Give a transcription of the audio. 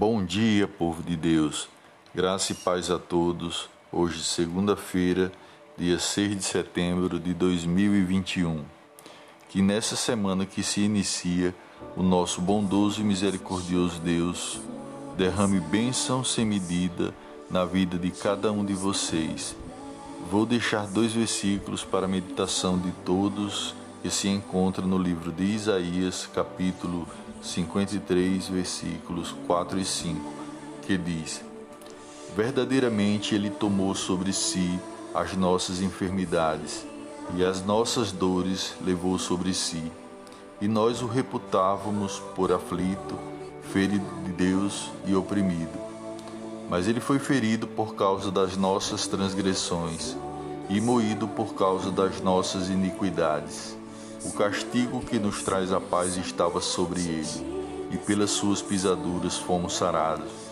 Bom dia, povo de Deus. Graça e paz a todos. Hoje, segunda-feira, dia 6 de setembro de 2021. Que nessa semana que se inicia, o nosso bondoso e misericordioso Deus derrame bênção sem medida na vida de cada um de vocês. Vou deixar dois versículos para a meditação de todos que se encontra no livro de Isaías, capítulo 53, versículos 4 e 5, que diz: Verdadeiramente Ele tomou sobre si as nossas enfermidades e as nossas dores levou sobre si. E nós o reputávamos por aflito, ferido de Deus e oprimido. Mas ele foi ferido por causa das nossas transgressões e moído por causa das nossas iniquidades. O castigo que nos traz a paz estava sobre ele, e pelas suas pisaduras fomos sarados.